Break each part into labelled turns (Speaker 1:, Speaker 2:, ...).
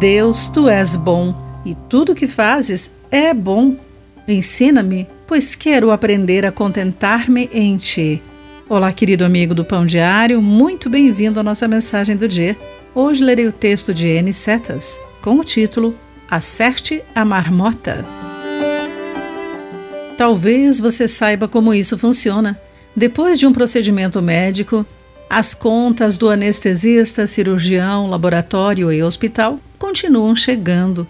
Speaker 1: Deus, tu és bom e tudo que fazes é bom. Ensina-me, pois quero aprender a contentar-me em ti. Olá, querido amigo do Pão Diário, muito bem-vindo à nossa mensagem do dia. Hoje lerei o texto de N. Setas com o título Acerte a Marmota. Talvez você saiba como isso funciona. Depois de um procedimento médico, as contas do anestesista, cirurgião, laboratório e hospital continuam chegando.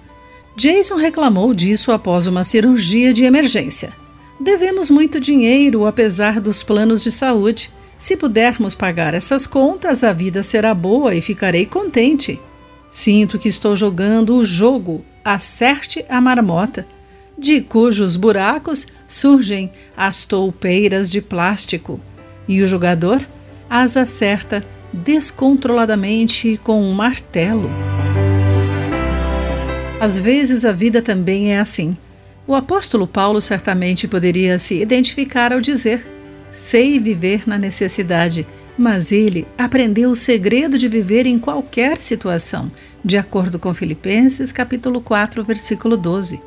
Speaker 1: Jason reclamou disso após uma cirurgia de emergência. Devemos muito dinheiro, apesar dos planos de saúde. Se pudermos pagar essas contas, a vida será boa e ficarei contente. Sinto que estou jogando o jogo Acerte a Marmota, de cujos buracos surgem as toupeiras de plástico, e o jogador as acerta descontroladamente com um martelo. Às vezes a vida também é assim. O apóstolo Paulo certamente poderia se identificar ao dizer: Sei viver na necessidade, mas ele aprendeu o segredo de viver em qualquer situação, de acordo com Filipenses capítulo 4, versículo 12.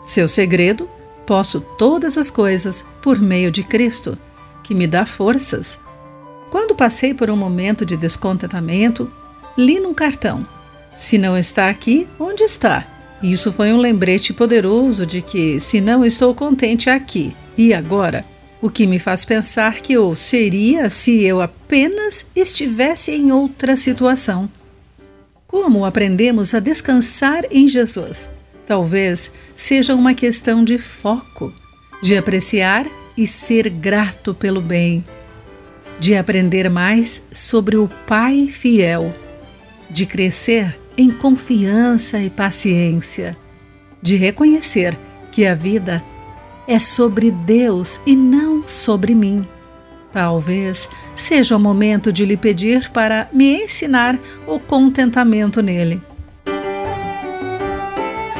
Speaker 1: Seu segredo: posso todas as coisas por meio de Cristo, que me dá forças. Quando passei por um momento de descontentamento, li num cartão: se não está aqui, onde está? Isso foi um lembrete poderoso de que, se não estou contente aqui e agora, o que me faz pensar que eu seria se eu apenas estivesse em outra situação. Como aprendemos a descansar em Jesus? Talvez seja uma questão de foco, de apreciar e ser grato pelo bem, de aprender mais sobre o Pai fiel, de crescer em confiança e paciência, de reconhecer que a vida é sobre Deus e não sobre mim. Talvez seja o momento de lhe pedir para me ensinar o contentamento nele.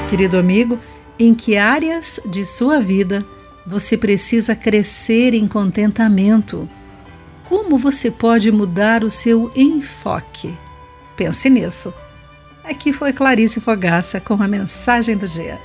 Speaker 1: Querido amigo, em que áreas de sua vida você precisa crescer em contentamento? Como você pode mudar o seu enfoque? Pense nisso. Aqui foi Clarice Fogaça com a mensagem do dia.